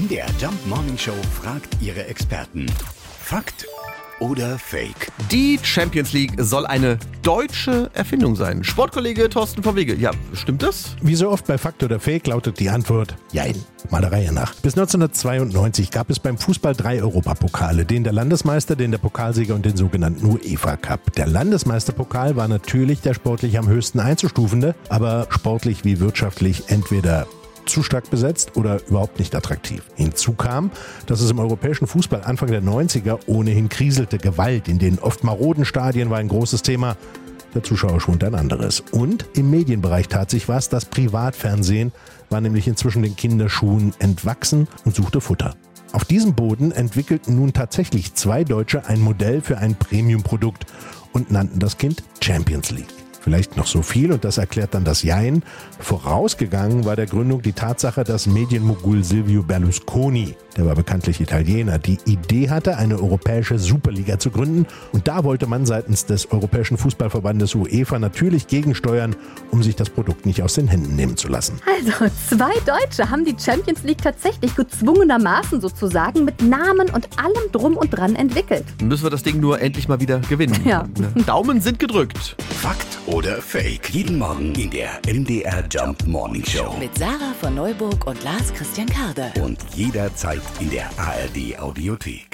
MDR Jump Morning Show fragt ihre Experten. Fakt oder Fake? Die Champions League soll eine deutsche Erfindung sein. Sportkollege Thorsten von Wege. Ja, stimmt das? Wie so oft bei Fakt oder Fake lautet die Antwort Jein. Mal der Reihe nach. Bis 1992 gab es beim Fußball drei Europapokale. Den der Landesmeister, den der Pokalsieger und den sogenannten UEFA Cup. Der Landesmeisterpokal war natürlich der sportlich am höchsten einzustufende, aber sportlich wie wirtschaftlich entweder zu stark besetzt oder überhaupt nicht attraktiv. Hinzu kam, dass es im europäischen Fußball Anfang der 90er ohnehin kriselte. Gewalt in den oft maroden Stadien war ein großes Thema. Der Zuschauerschwund ein anderes. Und im Medienbereich tat sich was. Das Privatfernsehen war nämlich inzwischen den Kinderschuhen entwachsen und suchte Futter. Auf diesem Boden entwickelten nun tatsächlich zwei Deutsche ein Modell für ein Premium-Produkt und nannten das Kind Champions League. Vielleicht noch so viel, und das erklärt dann das Jein. Vorausgegangen war der Gründung die Tatsache, dass Medienmogul Silvio Berlusconi, der war bekanntlich Italiener, die Idee hatte, eine europäische Superliga zu gründen. Und da wollte man seitens des Europäischen Fußballverbandes UEFA natürlich gegensteuern, um sich das Produkt nicht aus den Händen nehmen zu lassen. Also, zwei Deutsche haben die Champions League tatsächlich gezwungenermaßen sozusagen mit Namen und allem drum und dran entwickelt. Müssen wir das Ding nur endlich mal wieder gewinnen. Ja. Daumen sind gedrückt. Fakt oder Fake? Jeden Morgen in der MDR Jump Morning Show. Mit Sarah von Neuburg und Lars Christian Karde. Und jederzeit in der ARD Audiothek.